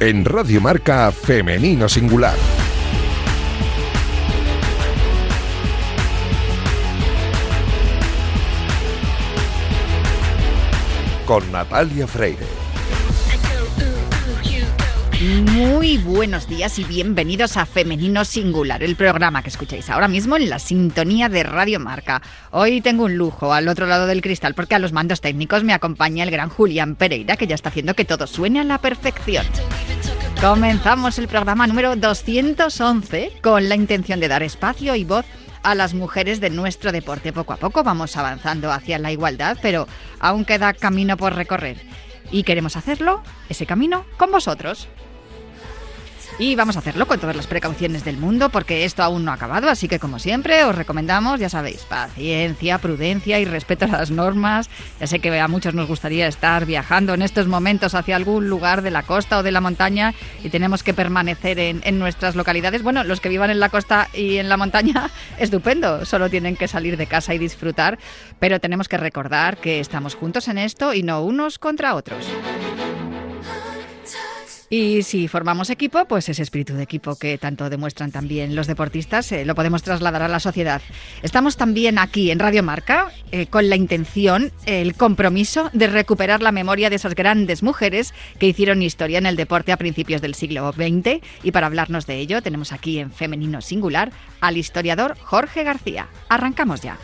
en Radio Marca Femenino Singular. Con Natalia Freire. Muy buenos días y bienvenidos a Femenino Singular, el programa que escucháis ahora mismo en la sintonía de Radio Marca. Hoy tengo un lujo al otro lado del cristal porque a los mandos técnicos me acompaña el gran Julián Pereira que ya está haciendo que todo suene a la perfección. Comenzamos el programa número 211 con la intención de dar espacio y voz las mujeres de nuestro deporte. Poco a poco vamos avanzando hacia la igualdad, pero aún queda camino por recorrer. Y queremos hacerlo, ese camino, con vosotros. Y vamos a hacerlo con todas las precauciones del mundo porque esto aún no ha acabado, así que como siempre os recomendamos, ya sabéis, paciencia, prudencia y respeto a las normas. Ya sé que a muchos nos gustaría estar viajando en estos momentos hacia algún lugar de la costa o de la montaña y tenemos que permanecer en, en nuestras localidades. Bueno, los que vivan en la costa y en la montaña, estupendo, solo tienen que salir de casa y disfrutar, pero tenemos que recordar que estamos juntos en esto y no unos contra otros. Y si formamos equipo, pues ese espíritu de equipo que tanto demuestran también los deportistas eh, lo podemos trasladar a la sociedad. Estamos también aquí en Radio Marca eh, con la intención, el compromiso de recuperar la memoria de esas grandes mujeres que hicieron historia en el deporte a principios del siglo XX. Y para hablarnos de ello, tenemos aquí en Femenino Singular al historiador Jorge García. Arrancamos ya.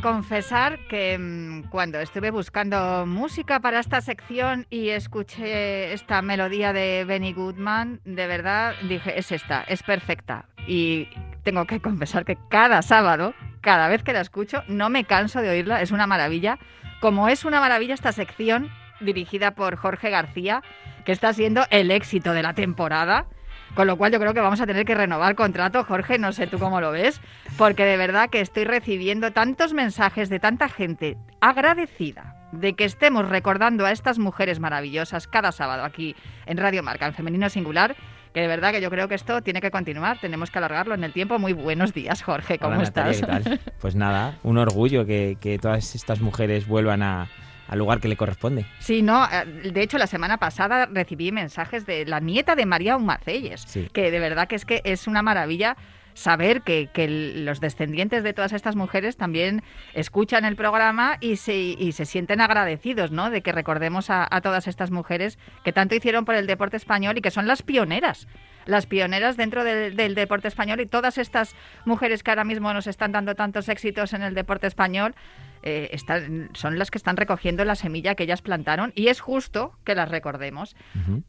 Confesar que mm, cuando estuve buscando música para esta sección y escuché esta melodía de Benny Goodman, de verdad dije, es esta, es perfecta. Y tengo que confesar que cada sábado, cada vez que la escucho, no me canso de oírla, es una maravilla. Como es una maravilla esta sección dirigida por Jorge García, que está siendo el éxito de la temporada con lo cual yo creo que vamos a tener que renovar contrato, Jorge, no sé tú cómo lo ves, porque de verdad que estoy recibiendo tantos mensajes de tanta gente agradecida de que estemos recordando a estas mujeres maravillosas cada sábado aquí en Radio Marca, en Femenino Singular, que de verdad que yo creo que esto tiene que continuar, tenemos que alargarlo en el tiempo. Muy buenos días, Jorge, ¿cómo estás? Pues nada, un orgullo que, que todas estas mujeres vuelvan a, al lugar que le corresponde. Sí, no, eh, de hecho la semana pasada recibí mensajes de la nieta de María Humacelles, que de verdad que es que es una maravilla saber que, los descendientes de todas estas mujeres también escuchan el programa y se, y se sienten agradecidos, ¿no? De que recordemos a, todas estas mujeres que tanto hicieron por el deporte español y que son las pioneras las pioneras dentro del, del, deporte español y todas estas mujeres que ahora mismo nos están dando tantos éxitos en el deporte español eh, están, son las que están recogiendo la semilla que ellas plantaron y es justo que las recordemos.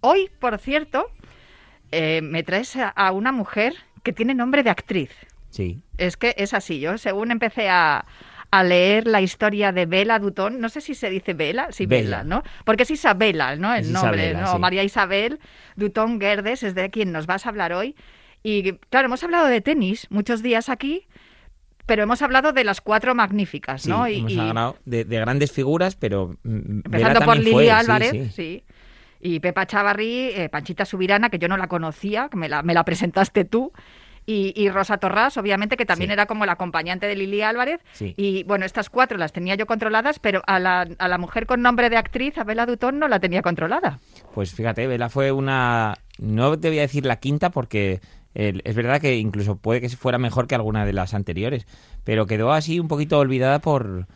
Hoy, por cierto, eh, me traes a, una mujer que tiene nombre de actriz. Sí. Es que es así. Yo, según empecé a, leer la historia de Bela Dutón, no sé si se dice Bela, sí, Bela, ¿no? Porque es Isabela, ¿no? El nombre, ¿no? María Isabel Dutón Gerdes es de quien nos vas a hablar hoy. Y claro, hemos hablado de tenis muchos días aquí, pero hemos hablado de las cuatro magníficas, ¿no? y, hemos hablado de, grandes figuras, pero empezando por Lili Álvarez, sí, y Pepa Chavarri, eh, Panchita Subirana, que yo no la conocía, que me la, me la presentaste tú. Y, Rosa Torras, obviamente, que también era como la acompañante de Lili Álvarez. Y bueno, estas cuatro las tenía yo controladas, pero a la, a la mujer con nombre de actriz, a Bela Dutón, no la tenía controlada. Pues fíjate, Bela fue una, no te voy a decir la quinta porque es verdad que incluso puede que fuera mejor que alguna de las anteriores, pero quedó así un poquito olvidada por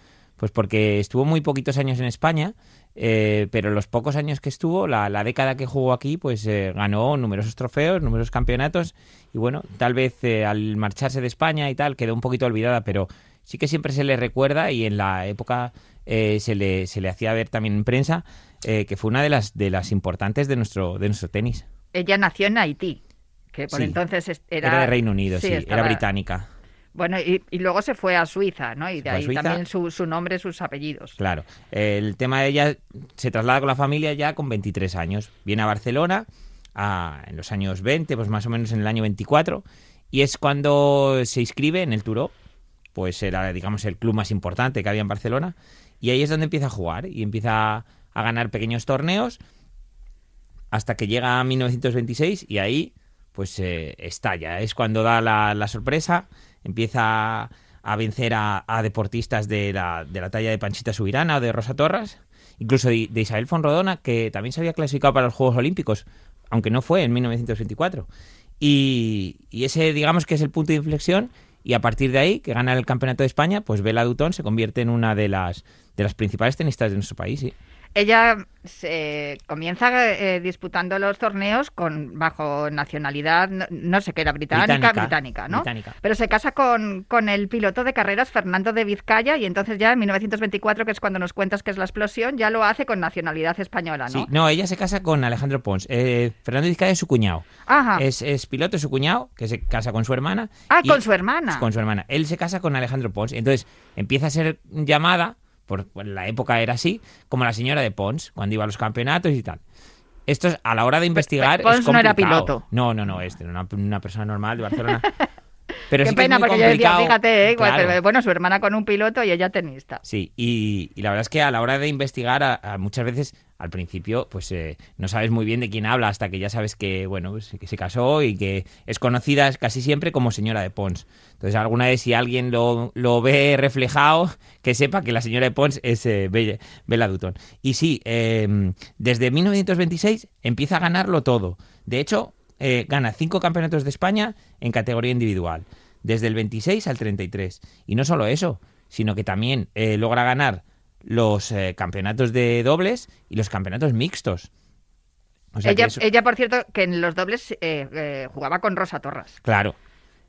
pues porque estuvo muy poquitos años en España, eh, pero los pocos años que estuvo, la, década que jugó aquí, pues eh, ganó numerosos trofeos, numerosos campeonatos y bueno, tal vez eh, al marcharse de España y tal quedó un poquito olvidada, pero sí que siempre se le recuerda y en la época se, le, se le hacía ver también en prensa que fue una de las, de las importantes de nuestro, de nuestro tenis. Ella nació en Haití, que por entonces era... Era de Reino Unido, sí, era británica. Bueno, y, luego se fue a Suiza, ¿no? Y de ahí también su, su, nombre, sus apellidos. Claro. El tema de ella se traslada con la familia ya con 23 años. Viene a Barcelona en los años 20, pues más o menos en el año 24, y es cuando se inscribe en el Turó, pues era, digamos, el club más importante que había en Barcelona, y ahí es donde empieza a jugar y empieza a ganar pequeños torneos hasta que llega a 1926 y ahí pues eh, estalla. Es cuando da la, la sorpresa empieza a vencer a, deportistas de la, de la, talla de Panchita Subirana o de Rosa Torres, incluso de, Isabel Fonrodona, que también se había clasificado para los Juegos Olímpicos, aunque no fue en 1924. Y, y ese, digamos que es el punto de inflexión, y a partir de ahí, que gana el Campeonato de España, pues Bela Dutón se convierte en una de las, de las principales tenistas de nuestro país. ¿sí? Ella se comienza eh, disputando los torneos con bajo nacionalidad, no, sé qué era, británica, británica, ¿no? Pero se casa con, con, el piloto de carreras Fernando de Vizcaya y entonces ya en 1924, que es cuando nos cuentas que es la explosión, ya lo hace con nacionalidad española, ¿no? Sí, no, ella se casa con Alejandro Pons. Eh, Fernando de Vizcaya es su cuñado. Ajá. Es, es piloto, es su cuñado, que se casa con su hermana. Ah, con su hermana. Con su hermana. Él se casa con Alejandro Pons. Entonces empieza a ser llamada por, la época era así, como la señora de Pons, cuando iba a los campeonatos y tal. Esto es, a la hora de investigar. Pons no era piloto. No, no, no, este, una, una persona normal de Barcelona. Pero Qué pena, porque yo decía, fíjate, ¿eh? bueno, su hermana con un piloto y ella tenista. Sí, y, la verdad es que a la hora de investigar, muchas veces al principio, pues eh, no sabes muy bien de quién habla hasta que ya sabes que, bueno, pues, que se casó y que es conocida casi siempre como señora de Pons. Entonces, alguna vez si alguien lo, lo ve reflejado, que sepa que la señora de Pons es eh, Bella, Dutton. Y sí, em, desde 1926 empieza a ganarlo todo. De hecho, eh, gana cinco campeonatos de España en categoría individual, desde el 26 al 33. Y no solo eso, sino que también eh, logra ganar los eh, campeonatos de dobles y los campeonatos mixtos. ella, por cierto, que en los dobles jugaba con Rosa Torres. Claro.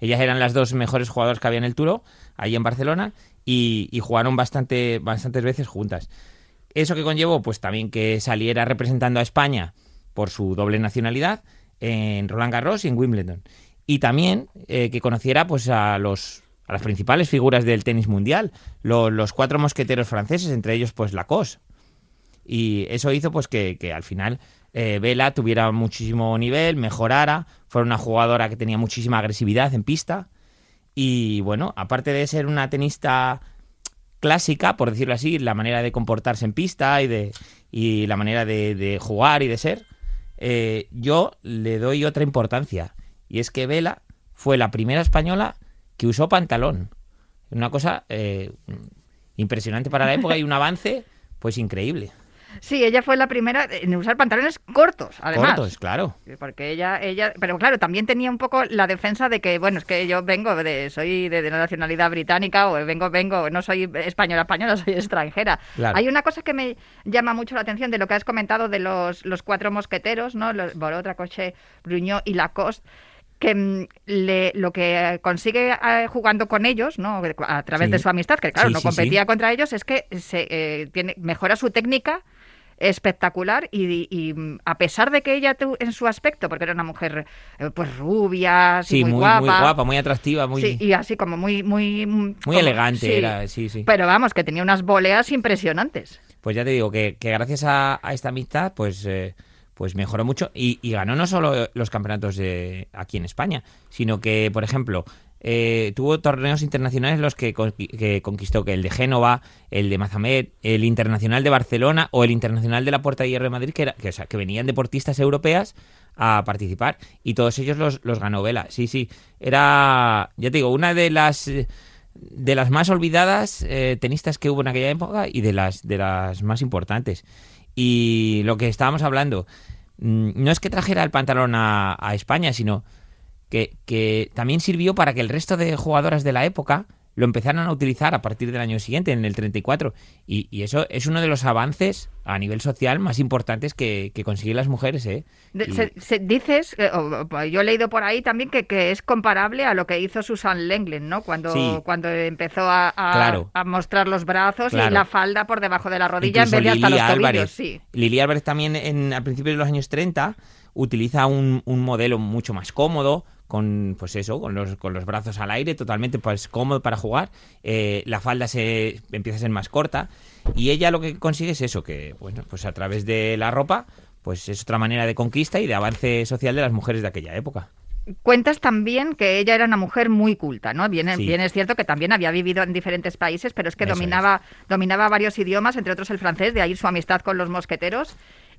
Ellas eran las dos mejores jugadoras que había en el Turo, ahí en Barcelona, y, y jugaron bastante, bastantes veces juntas. ¿Eso que conllevó? Pues también que saliera representando a España por su doble nacionalidad en Roland Garros y en Wimbledon. Y también eh, que conociera pues a los a las principales figuras del tenis mundial, los cuatro mosqueteros franceses, entre ellos pues Lacoste. Y eso hizo pues que, al final eh, Vela tuviera muchísimo nivel, mejorara, fuera una jugadora que tenía muchísima agresividad en pista. Y bueno, aparte de ser una tenista clásica, por decirlo así, la manera de comportarse en pista y de y la manera de jugar y de ser, eh, yo le doy otra importancia. Y es que Vela fue la primera española que usó pantalón. Una cosa eh, impresionante para la época y un avance pues increíble. Sí, ella fue la primera en usar pantalones cortos, además. Cortos, claro. Porque ella, ella, pero claro, también tenía un poco la defensa de que, bueno, es que yo vengo de, soy de, la nacionalidad británica o vengo, vengo, no soy española, española, soy extranjera. Hay una cosa que me llama mucho la atención de lo que has comentado de los, los cuatro mosqueteros, ¿no? Los Borot, Coche, Bruñó y Lacoste que mm, le, lo que consigue eh, jugando con ellos, ¿no? a través de su amistad, que claro, no competía contra ellos, es que se eh, tiene, mejora su técnica espectacular y, a pesar de que ella en su aspecto, porque era una mujer eh, pues rubia, muy, guapa, muy guapa, muy atractiva, muy y así como muy muy muy elegante era, sí, sí. Pero vamos, que tenía unas boleas impresionantes. Pues ya te digo que, gracias a, esta amistad, pues eh, pues mejoró mucho y, y, ganó no solo los campeonatos de aquí en España, sino que, por ejemplo, eh, tuvo torneos internacionales los que, conquistó, que el de Génova, el de Mazamet, el Internacional de Barcelona o el Internacional de la Puerta de Hierro de Madrid, que, era, que, que venían deportistas europeas a participar y todos ellos los, los ganó Vela. Sí, sí, era, ya te digo, una de las de las más olvidadas eh, tenistas que hubo en aquella época y de las de las más importantes. Y lo que estábamos hablando, mm, no es que trajera el pantalón a España, sino que, que también sirvió para que el resto de jugadoras de la época lo empezaron a utilizar a partir del año siguiente, en el 34. Y, y eso es uno de los avances a nivel social más importantes que, que consiguen las mujeres. ¿eh? Y- se- se- dices, eh, o- yo he leído por ahí también que, que es comparable a lo que hizo Susan Lenglen, ¿no? Cuando, Sí. cuando empezó a, a- Claro. a mostrar los brazos y la falda por debajo de la rodilla Incluso en vez de hasta los tobillos. Álvarez. Sí. Lili Álvarez también en, a principios de los años 30 utiliza un, un modelo mucho más cómodo, con pues eso, con los, con los brazos al aire, totalmente pues cómodo para jugar. Eh, la falda se empieza a ser más corta. Y ella lo que consigue es eso, que bueno, pues a través de la ropa, pues es otra manera de conquista y de avance social de las mujeres de aquella época. Cuentas también que ella era una mujer muy culta, ¿no? Bien, Sí. bien es cierto que también había vivido en diferentes países, pero es que Eso dominaba, dominaba varios idiomas, entre otros el francés, de ahí su amistad con los mosqueteros.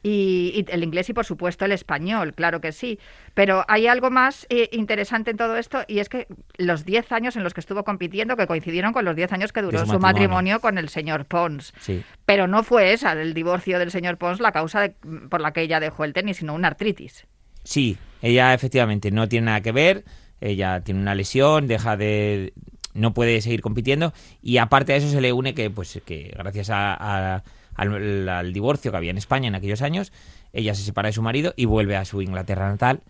Y, y el inglés y por supuesto el español, claro que sí. Pero hay algo más eh, interesante en todo esto y es que los 10 años en los que estuvo compitiendo, que coincidieron con los 10 años que duró su matrimonio. matrimonio con el señor Pons. Sí. Pero no fue esa, el divorcio del señor Pons, la causa de- por la que ella dejó el tenis, sino una artritis. Sí, ella efectivamente no tiene nada que ver, ella tiene una lesión, deja de no puede seguir compitiendo y aparte a eso se le une que pues que gracias a- a- al, al divorcio que había en España en aquellos años, ella se separa de su marido y vuelve a su Inglaterra natal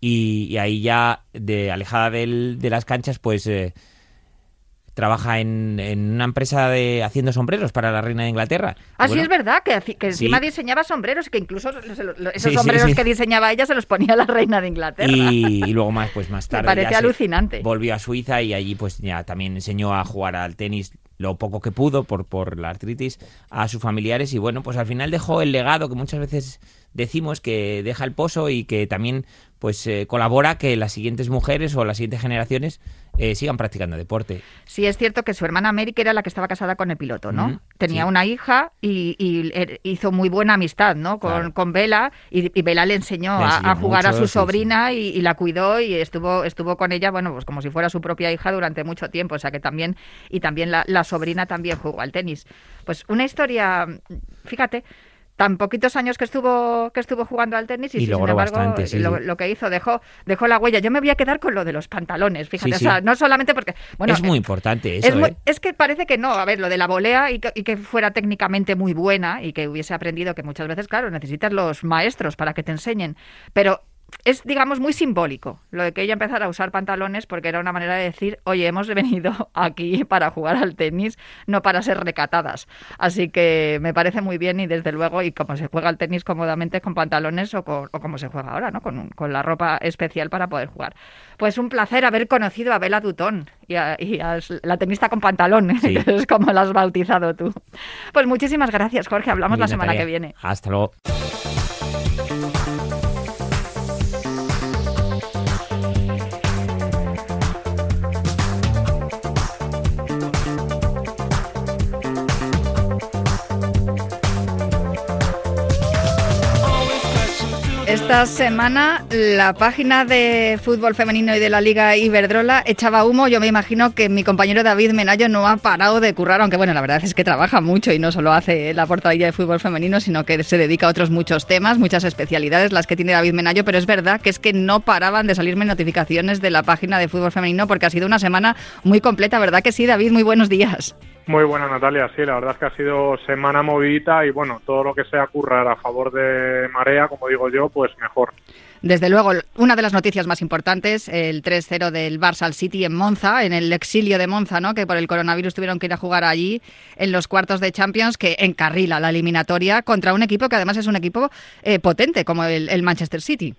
y, y ahí ya de alejada del- de las canchas pues eh, trabaja en, en una empresa de haciendo sombreros para la reina de Inglaterra. Ah, sí, es verdad, que, que encima Sí. diseñaba sombreros, que incluso esos Sí, sombreros sí. que diseñaba ella se los ponía la reina de Inglaterra. Y, y luego más, pues más Me tarde. parece ya se alucinante. Volvió a Suiza y allí pues ya también enseñó a jugar al tenis lo poco que pudo por, por la artritis a sus familiares y bueno, pues al final dejó el legado que muchas veces decimos que deja el pozo y que también pues eh, colabora que las siguientes mujeres o las siguientes generaciones eh, sigan practicando deporte. Sí, es cierto que su hermana Mary, que era la que estaba casada con el piloto, ¿no? Tenía sí. una hija y, y er- hizo muy buena amistad, ¿no? Con, Claro. con Vela y, y Vela le enseñó, Le a- enseñó a, jugar a su sí, sobrina Y, y la cuidó y estuvo estuvo con ella, bueno, pues como si fuera su propia hija durante mucho tiempo, o sea que también y también la, la sobrina también jugó al tenis. Pues una historia, fíjate. Tan poquitos años que estuvo que estuvo jugando al tenis y, Y sí, sin logró embargo bastante, sí, lo, sí. lo que hizo dejó dejó la huella. Yo me voy a quedar con lo de los pantalones, fíjate, o sea, no solamente porque bueno, es muy importante eso, es, muy- ¿eh? es que parece que no, a ver, lo de la volea y que, y que fuera técnicamente muy buena y que hubiese aprendido que muchas veces, claro, necesitas los maestros para que te enseñen, pero es, digamos, muy simbólico lo de que ella empezara a usar pantalones porque era una manera de decir, oye, hemos venido aquí para jugar al tenis, no para ser recatadas. Así que me parece muy bien y desde luego, y como se juega al tenis cómodamente con pantalones o, con- o como se juega ahora, ¿no? Con, un- con la ropa especial para poder jugar. Pues un placer haber conocido a Bela Dutón y a, y a la tenista con pantalón, Sí. que es como la has bautizado tú. Pues muchísimas gracias, Jorge. Hablamos la semana Natalia. que viene. Hasta luego. Esta semana la página de fútbol femenino y de la Liga Iberdrola echaba humo. Yo me imagino que mi compañero David Menayo no ha parado de currar, aunque bueno, la verdad es que trabaja mucho y no solo hace la portadilla de fútbol femenino, sino que se dedica a otros muchos temas, muchas especialidades las que tiene David Menayo, pero es verdad que es que no paraban de salirme notificaciones de la página de fútbol femenino porque ha sido una semana muy completa, ¿verdad que sí, David? Muy buenos días. Muy buena Natalia, sí, la verdad es que ha sido semana movidita y bueno, todo lo que sea currar a favor de Marea, como digo yo, pues mejor. Desde luego, una de las noticias más importantes, el 3-0 del Barça al City en Monza, en el exilio de Monza, ¿no? que por el coronavirus tuvieron que ir a jugar allí en los cuartos de Champions, que encarrila la eliminatoria contra un equipo que además es un equipo eh, potente, como el, el Manchester City.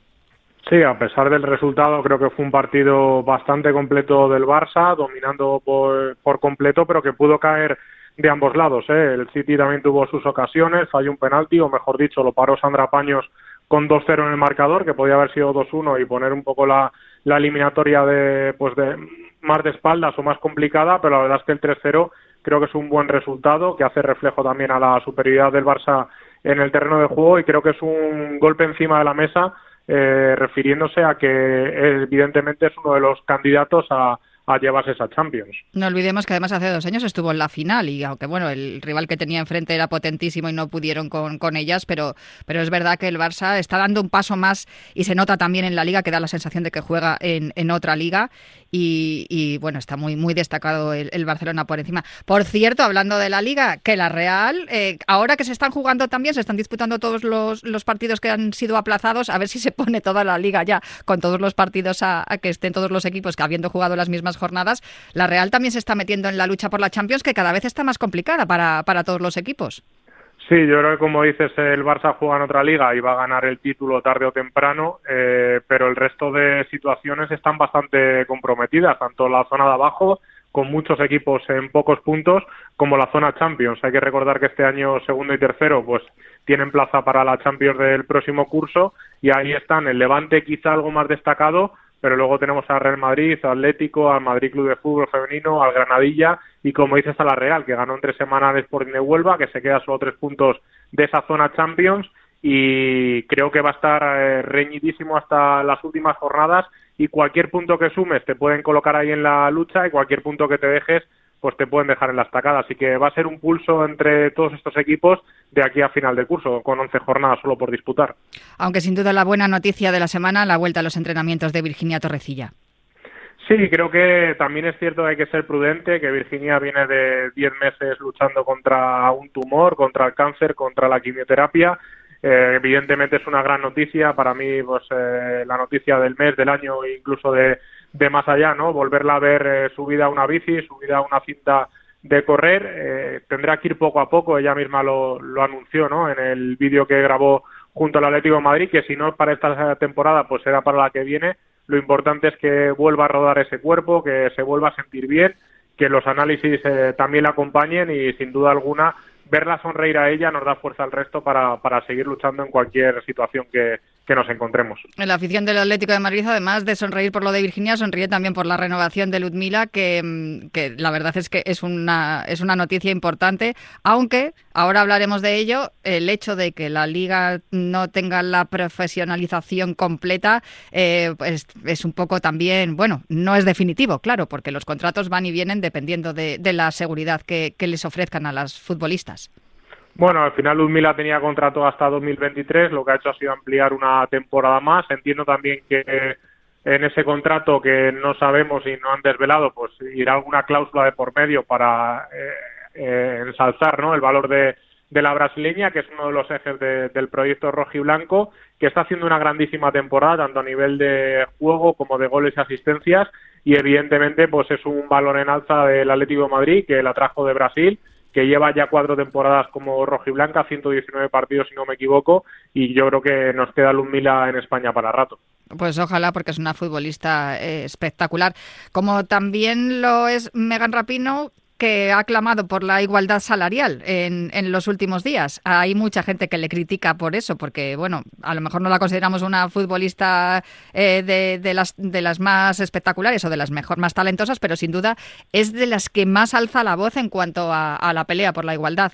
Sí, a pesar del resultado, creo que fue un partido bastante completo del Barça, dominando por, por completo, pero que pudo caer de ambos lados. ¿eh? El City también tuvo sus ocasiones, falló un penalti, o mejor dicho, lo paró Sandra Paños con 2-0 en el marcador, que podía haber sido 2-1 y poner un poco la, la eliminatoria de, pues de más de espaldas o más complicada, pero la verdad es que el 3-0 creo que es un buen resultado, que hace reflejo también a la superioridad del Barça en el terreno de juego y creo que es un golpe encima de la mesa eh, refiriéndose a que evidentemente es uno de los candidatos a, llevarse esa Champions. No olvidemos que además hace dos años estuvo en la final y aunque bueno, el rival que tenía enfrente era potentísimo y no pudieron con, ellas, pero, pero es verdad que el Barça está dando un paso más y se nota también en la liga que da la sensación de que juega en otra liga y, bueno, está muy, muy destacado el, Barcelona por encima. Por cierto, hablando de la liga, que la Real, eh, ahora que se están jugando también, se están disputando todos los, los, partidos que han sido aplazados, a ver si se pone toda la liga ya con todos los partidos a, que estén todos los equipos que habiendo jugado las mismas jornadas. La Real también se está metiendo en la lucha por la Champions, que cada vez está más complicada para, para todos los equipos. Sí, yo creo que como dices, el Barça juega en otra liga y va a ganar el título tarde o temprano, eh, pero el resto de situaciones están bastante comprometidas, tanto la zona de abajo, con muchos equipos en pocos puntos, como la zona Champions. Hay que recordar que este año segundo y tercero pues tienen plaza para la Champions del próximo curso y ahí están el Levante quizá algo más destacado, pero luego tenemos al Real Madrid, al Atlético, al Madrid Club de Fútbol Femenino, al Granadilla y como dices a la Real, que ganó en tres semanas Sporting de Huelva, que se queda solo tres puntos de esa zona Champions y creo que va a estar eh, reñidísimo hasta las últimas jornadas y cualquier punto que sumes te pueden colocar ahí en la lucha y cualquier punto que te dejes pues te pueden dejar en la estacada. Así que va a ser un pulso entre todos estos equipos de aquí a final de curso, con 11 jornadas solo por disputar. Aunque sin duda la buena noticia de la semana, la vuelta a los entrenamientos de Virginia Torrecilla. Sí, creo que también es cierto que hay que ser prudente, que Virginia viene de 10 meses luchando contra un tumor, contra el cáncer, contra la quimioterapia. Eh, evidentemente es una gran noticia, para mí pues eh, la noticia del mes, del año e incluso de, de más allá, ¿no? Volverla a ver eh, subida a una bici, subida a una cinta de correr, eh, tendrá que ir poco a poco, ella misma lo, lo anunció, ¿no? En el vídeo que grabó junto al Atlético de Madrid, que si no es para esta temporada, pues será para la que viene. Lo importante es que vuelva a rodar ese cuerpo, que se vuelva a sentir bien, que los análisis eh, también la acompañen y sin duda alguna verla sonreír a ella nos da fuerza al resto para, para seguir luchando en cualquier situación que, que nos encontremos. La afición del Atlético de Madrid, además de sonreír por lo de Virginia, sonríe también por la renovación de Ludmila, que, mm, que, la verdad es que es una, es una noticia importante, aunque ahora hablaremos de ello, el hecho de que la liga no tenga la profesionalización completa eh, pues es un poco también, bueno, no es definitivo, claro, porque los contratos van y vienen dependiendo de, de la seguridad que, que les ofrezcan a las futbolistas. Bueno, al final Ludmila tenía contrato hasta 2023, lo que ha hecho ha sido ampliar una temporada más. Entiendo también que en ese contrato que no sabemos y no han desvelado, pues irá alguna cláusula de por medio para eh, eh, ensalzar ¿no? el valor de, de, la brasileña, que es uno de los ejes del proyecto rojiblanco, que está haciendo una grandísima temporada, tanto a nivel de juego como de goles y asistencias, y evidentemente pues es un valor en alza del Atlético de Madrid, que la trajo de Brasil, que lleva ya cuatro temporadas como rojiblanca, 119 partidos si no me equivoco, y yo creo que nos queda Ludmila en España para rato. Pues ojalá, porque es una futbolista eh, espectacular. Como también lo es Megan Rapino, que ha clamado por la igualdad salarial en, en, los últimos días. Hay mucha gente que le critica por eso, porque, bueno, a lo mejor no la consideramos una futbolista eh, de, de, las, de las más espectaculares o de las mejor más talentosas, pero sin duda es de las que más alza la voz en cuanto a, la pelea por la igualdad.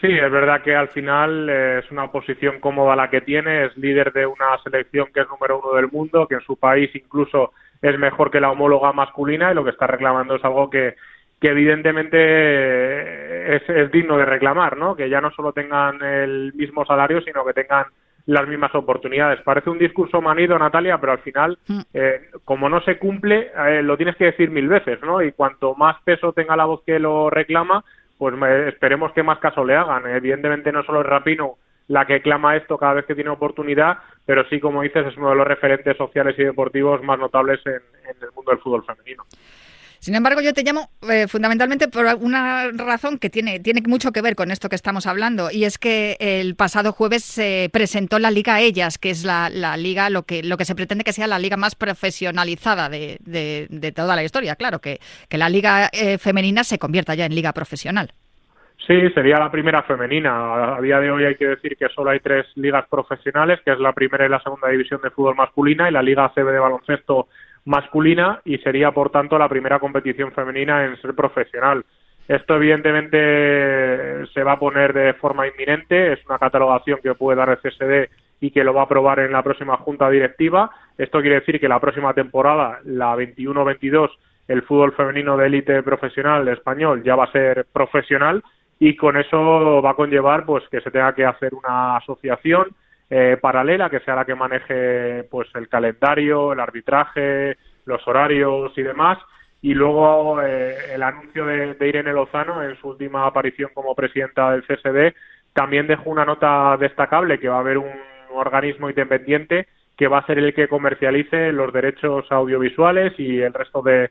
Sí, es verdad que al final eh, es una posición cómoda la que tiene, es líder de una selección que es número uno del mundo, que en su país incluso es mejor que la homóloga masculina y lo que está reclamando es algo que, que evidentemente es, digno de reclamar, ¿no? Que ya no solo tengan el mismo salario, sino que tengan las mismas oportunidades. Parece un discurso manido, Natalia, pero al final, mm. eh, como no se cumple, eh, lo tienes que decir mil veces, ¿no? Y cuanto más peso tenga la voz que lo reclama, pues esperemos que más caso le hagan. Evidentemente no solo es Rapino la que clama esto cada vez que tiene oportunidad, pero sí, como dices, es uno de los referentes sociales y deportivos más notables en el mundo del fútbol femenino. Sin embargo, yo te llamo eh, fundamentalmente por una razón que tiene, tiene mucho que ver con esto que estamos hablando, y es que el pasado jueves se presentó la Liga Ellas, que es la, la liga, lo que, lo que se pretende que sea la liga más profesionalizada de, de, toda la historia. Claro, que, que la liga eh, femenina se convierta ya en liga profesional. Sí, sería la primera femenina. A día de hoy hay que decir que solo hay tres ligas profesionales, que es la primera y la segunda división de fútbol masculina y la Liga CB de baloncesto masculina y sería por tanto la primera competición femenina en ser profesional. Esto evidentemente se va a poner de forma inminente, es una catalogación que puede dar el CSD y que lo va a aprobar en la próxima junta directiva. Esto quiere decir que la próxima temporada, la 21-22, el fútbol femenino de élite profesional español ya va a ser profesional y con eso va a conllevar pues que se tenga que hacer una asociación eh, paralela que sea la que maneje pues el calendario, el arbitraje, los horarios y demás y luego eh, el anuncio de, Irene Lozano en su última aparición como presidenta del CSD también dejó una nota destacable que va a haber un organismo independiente que va a ser el que comercialice los derechos audiovisuales y el resto de,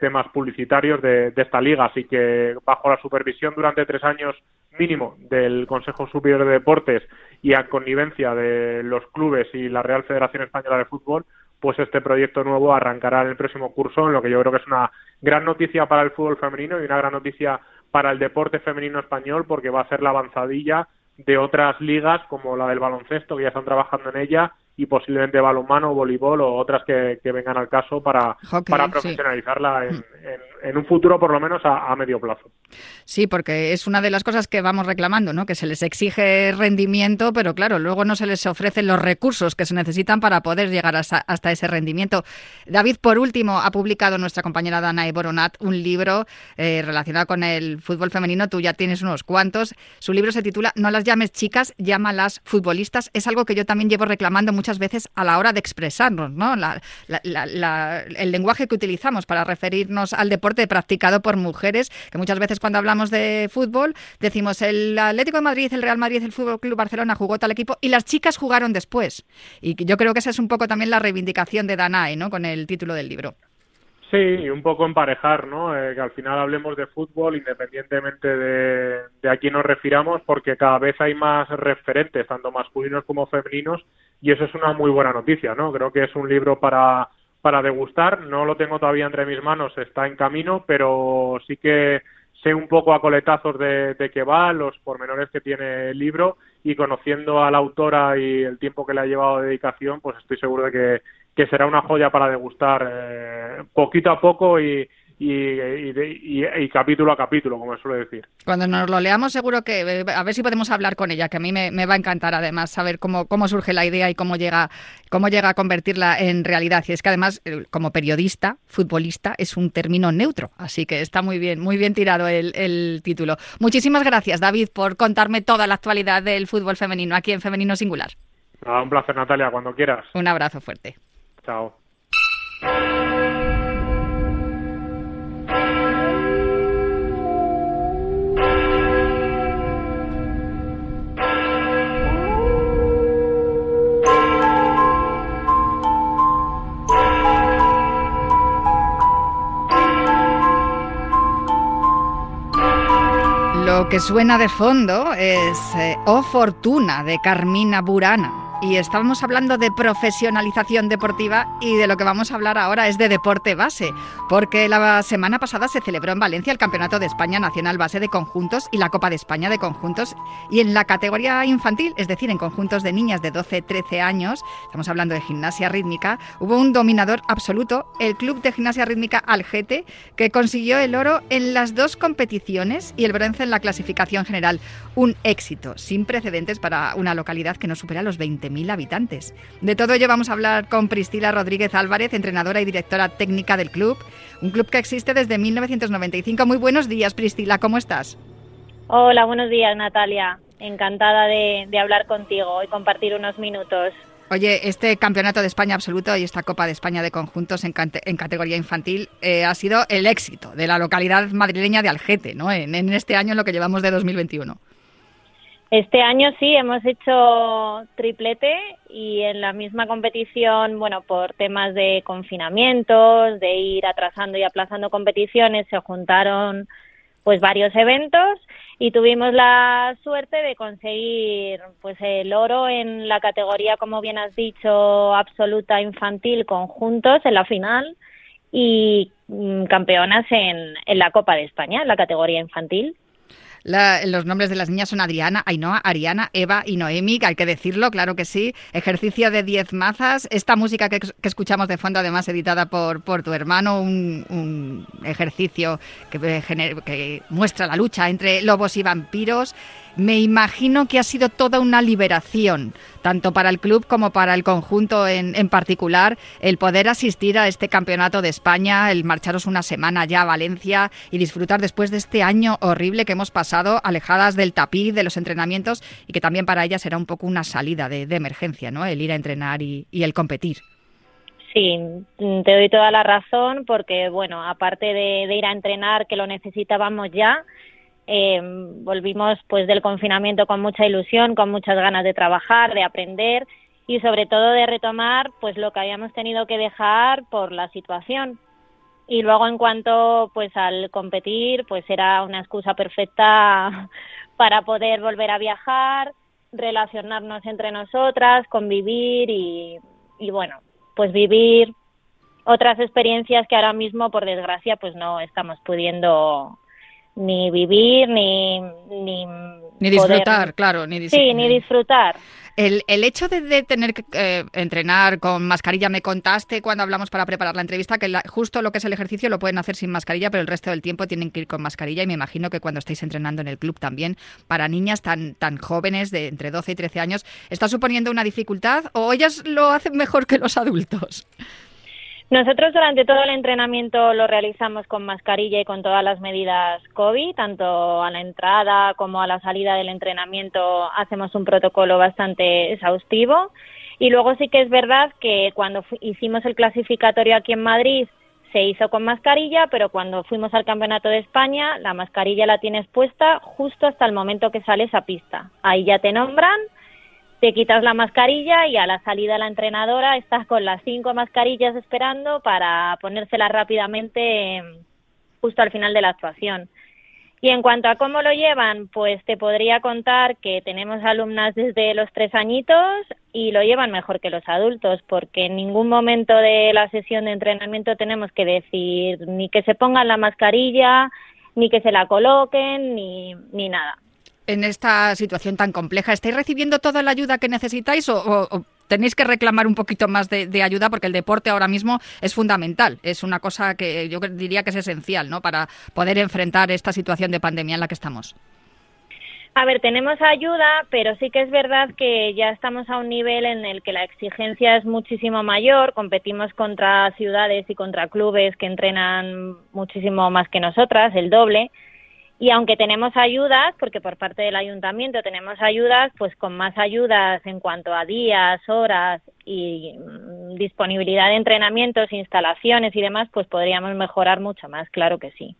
temas publicitarios de, esta liga. Así que bajo la supervisión durante tres años mínimo del Consejo Superior de Deportes y a connivencia de los clubes y la Real Federación Española de Fútbol, pues este proyecto nuevo arrancará en el próximo curso, en lo que yo creo que es una gran noticia para el fútbol femenino y una gran noticia para el deporte femenino español, porque va a ser la avanzadilla de otras ligas como la del baloncesto, que ya están trabajando en ella, y posiblemente balonmano, voleibol o otras que, que vengan al caso para, Hockey, para sí. profesionalizarla en, en, en, un futuro, por lo menos a, a, medio plazo. Sí, porque es una de las cosas que vamos reclamando, ¿no? Que se les exige rendimiento, pero claro, luego no se les ofrecen los recursos que se necesitan para poder llegar hasta, hasta ese rendimiento. David, por último, ha publicado nuestra compañera Danae Boronat un libro eh, relacionado con el fútbol femenino. Tú ya tienes unos cuantos. Su libro se titula No las llames chicas, llámalas futbolistas. Es algo que yo también llevo reclamando muchas veces a la hora de expresarnos, ¿no? La, la, la, el lenguaje que utilizamos para referirnos al deporte practicado por mujeres, que muchas veces cuando hablamos de fútbol decimos el Atlético de Madrid, el Real Madrid, el Fútbol Club Barcelona jugó tal equipo y las chicas jugaron después. Y yo creo que esa es un poco también la reivindicación de Danae, ¿no? Con el título del libro. Sí, un poco emparejar, ¿no? Eh, que al final hablemos de fútbol independientemente de, de, a quién nos refiramos, porque cada vez hay más referentes, tanto masculinos como femeninos, y eso es una muy buena noticia, ¿no? Creo que es un libro para, para degustar, no lo tengo todavía entre mis manos, está en camino, pero sí que sé un poco a coletazos de, de qué va, los pormenores que tiene el libro, y conociendo a la autora y el tiempo que le ha llevado de dedicación, pues estoy seguro de que, que será una joya para degustar eh, poquito a poco y, y, y, y, capítulo a capítulo, como suele decir. Cuando nos lo leamos, seguro que eh, a ver si podemos hablar con ella, que a mí me, me, va a encantar además saber cómo, cómo surge la idea y cómo llega, cómo llega a convertirla en realidad. Y es que además, eh, como periodista, futbolista, es un término neutro, así que está muy bien, muy bien tirado el, el título. Muchísimas gracias, David, por contarme toda la actualidad del fútbol femenino aquí en Femenino Singular. Un placer, Natalia, cuando quieras. Un abrazo fuerte. Chao. Lo que suena de fondo es Oh Fortuna de Carmina Burana. Y estábamos hablando de profesionalización deportiva y de lo que vamos a hablar ahora es de deporte base, porque la semana pasada se celebró en Valencia el Campeonato de España Nacional Base de Conjuntos y la Copa de España de Conjuntos. Y en la categoría infantil, es decir, en conjuntos de niñas de 12-13 años, estamos hablando de gimnasia rítmica, hubo un dominador absoluto, el Club de Gimnasia Rítmica Algete, que consiguió el oro en las dos competiciones y el bronce en la clasificación general. Un éxito sin precedentes para una localidad que no supera los 20 mil habitantes. De todo ello vamos a hablar con Pristila Rodríguez Álvarez, entrenadora y directora técnica del club, un club que existe desde 1995. Muy buenos días, Pristila, ¿cómo estás? Hola, buenos días, Natalia. Encantada de, de hablar contigo y compartir unos minutos. Oye, este campeonato de España absoluto y esta Copa de España de conjuntos en, en categoría infantil eh, ha sido el éxito de la localidad madrileña de Algete, ¿no? En, en este año, en lo que llevamos de 2021. Este año sí, hemos hecho triplete y en la misma competición, bueno, por temas de confinamientos, de ir atrasando y aplazando competiciones, se juntaron pues varios eventos y tuvimos la suerte de conseguir pues el oro en la categoría, como bien has dicho, absoluta infantil conjuntos en la final y mm, campeonas en, en la Copa de España, en la categoría infantil. La, los nombres de las niñas son Adriana, Ainhoa, Ariana, Eva y Noemi, que hay que decirlo, claro que sí. Ejercicio de 10 mazas. Esta música que, escuchamos de fondo, además editada por, por tu hermano, un, un ejercicio que, que, muestra la lucha entre lobos y vampiros. Me imagino que ha sido toda una liberación, tanto para el club como para el conjunto en, en, particular, el poder asistir a este campeonato de España, el marcharos una semana ya a Valencia y disfrutar después de este año horrible que hemos pasado, alejadas del tapiz, de los entrenamientos, y que también para ellas será un poco una salida de, de emergencia, ¿no? El ir a entrenar y, y el competir. Sí, te doy toda la razón porque, bueno, aparte de ir a entrenar, que lo necesitábamos ya, eh, volvimos pues del confinamiento con mucha ilusión, con muchas ganas de trabajar, de aprender y sobre todo de retomar pues lo que habíamos tenido que dejar por la situación. Y luego en cuanto pues al competir, pues era una excusa perfecta para poder volver a viajar, relacionarnos entre nosotras, convivir y, y bueno, pues vivir otras experiencias que ahora mismo por desgracia pues no estamos pudiendo ni vivir, ni... Ni, ni disfrutar, poder... claro. Ni sí, ni disfrutar. El, el hecho de, de tener que eh, entrenar con mascarilla, me contaste cuando hablamos para preparar la entrevista que la, justo lo que es el ejercicio lo pueden hacer sin mascarilla, pero el resto del tiempo tienen que ir con mascarilla y me imagino que cuando estáis entrenando en el club también, para niñas tan, tan jóvenes de entre 12 y 13 años, ¿está suponiendo una dificultad o ellas lo hacen mejor que los adultos? Nosotros durante todo el entrenamiento lo realizamos con mascarilla y con todas las medidas COVID, tanto a la entrada como a la salida del entrenamiento hacemos un protocolo bastante exhaustivo. Y luego sí que es verdad que cuando hicimos el clasificatorio aquí en Madrid se hizo con mascarilla, pero cuando fuimos al Campeonato de España la mascarilla la tienes puesta justo hasta el momento que sales a pista. Ahí ya te nombran te quitas la mascarilla y a la salida la entrenadora estás con las cinco mascarillas esperando para ponérselas rápidamente justo al final de la actuación. Y en cuanto a cómo lo llevan, pues te podría contar que tenemos alumnas desde los tres añitos y lo llevan mejor que los adultos, porque en ningún momento de la sesión de entrenamiento tenemos que decir ni que se pongan la mascarilla, ni que se la coloquen, ni, ni nada en esta situación tan compleja? ¿Estáis recibiendo toda la ayuda que necesitáis o, tenéis que reclamar un poquito más de, de, ayuda porque el deporte ahora mismo es fundamental? Es una cosa que yo diría que es esencial ¿no? para poder enfrentar esta situación de pandemia en la que estamos. A ver, tenemos ayuda, pero sí que es verdad que ya estamos a un nivel en el que la exigencia es muchísimo mayor. Competimos contra ciudades y contra clubes que entrenan muchísimo más que nosotras, el doble. Y aunque tenemos ayudas, porque por parte del ayuntamiento tenemos ayudas, pues con más ayudas en cuanto a días, horas y disponibilidad de entrenamientos, instalaciones y demás, pues podríamos mejorar mucho más, claro que sí.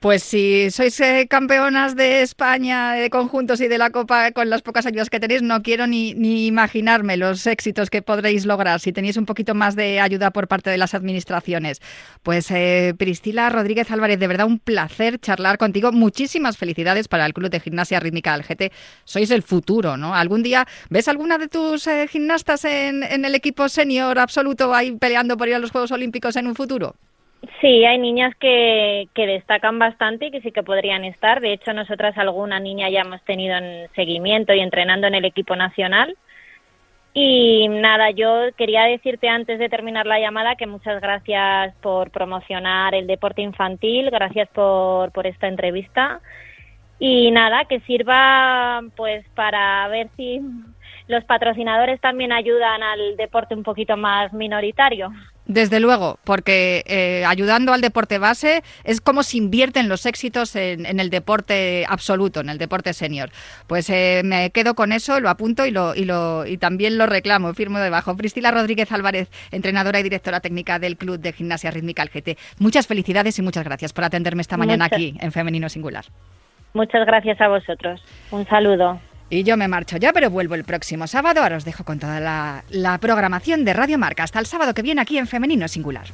Pues si sois eh, campeonas de España de conjuntos y de la Copa con las pocas ayudas que tenéis, no quiero ni, imaginarme los éxitos que podréis lograr si tenéis un poquito más de ayuda por parte de las administraciones. Pues eh, Priscila Rodríguez Álvarez, de verdad un placer charlar contigo. Muchísimas felicidades para el Club de Gimnasia Rítmica del GT. Sois el futuro, ¿no? ¿Algún día ves alguna de tus eh, gimnastas en, en el equipo senior absoluto ahí peleando por ir a los Juegos Olímpicos en un futuro? Sí, hay niñas que, que destacan bastante y que sí que podrían estar. De hecho, nosotras alguna niña ya hemos tenido en seguimiento y entrenando en el equipo nacional. Y nada, yo quería decirte antes de terminar la llamada que muchas gracias por promocionar el deporte infantil, gracias por, por esta entrevista. Y nada, que sirva pues para ver si los patrocinadores también ayudan al deporte un poquito más minoritario. Desde luego, porque eh, ayudando al deporte base es como se invierten los éxitos en, en el deporte absoluto, en el deporte senior. Pues eh, me quedo con eso, lo apunto y, lo, y, lo, y también lo reclamo, firmo debajo. Priscila Rodríguez Álvarez, entrenadora y directora técnica del Club de Gimnasia Rítmica El GT. Muchas felicidades y muchas gracias por atenderme esta mañana muchas, aquí en Femenino Singular. Muchas gracias a vosotros. Un saludo. Y yo me marcho ya, pero vuelvo el próximo sábado. Ahora os dejo con toda la, la programación de Radio Marca. Hasta el sábado que viene aquí en Femenino Singular.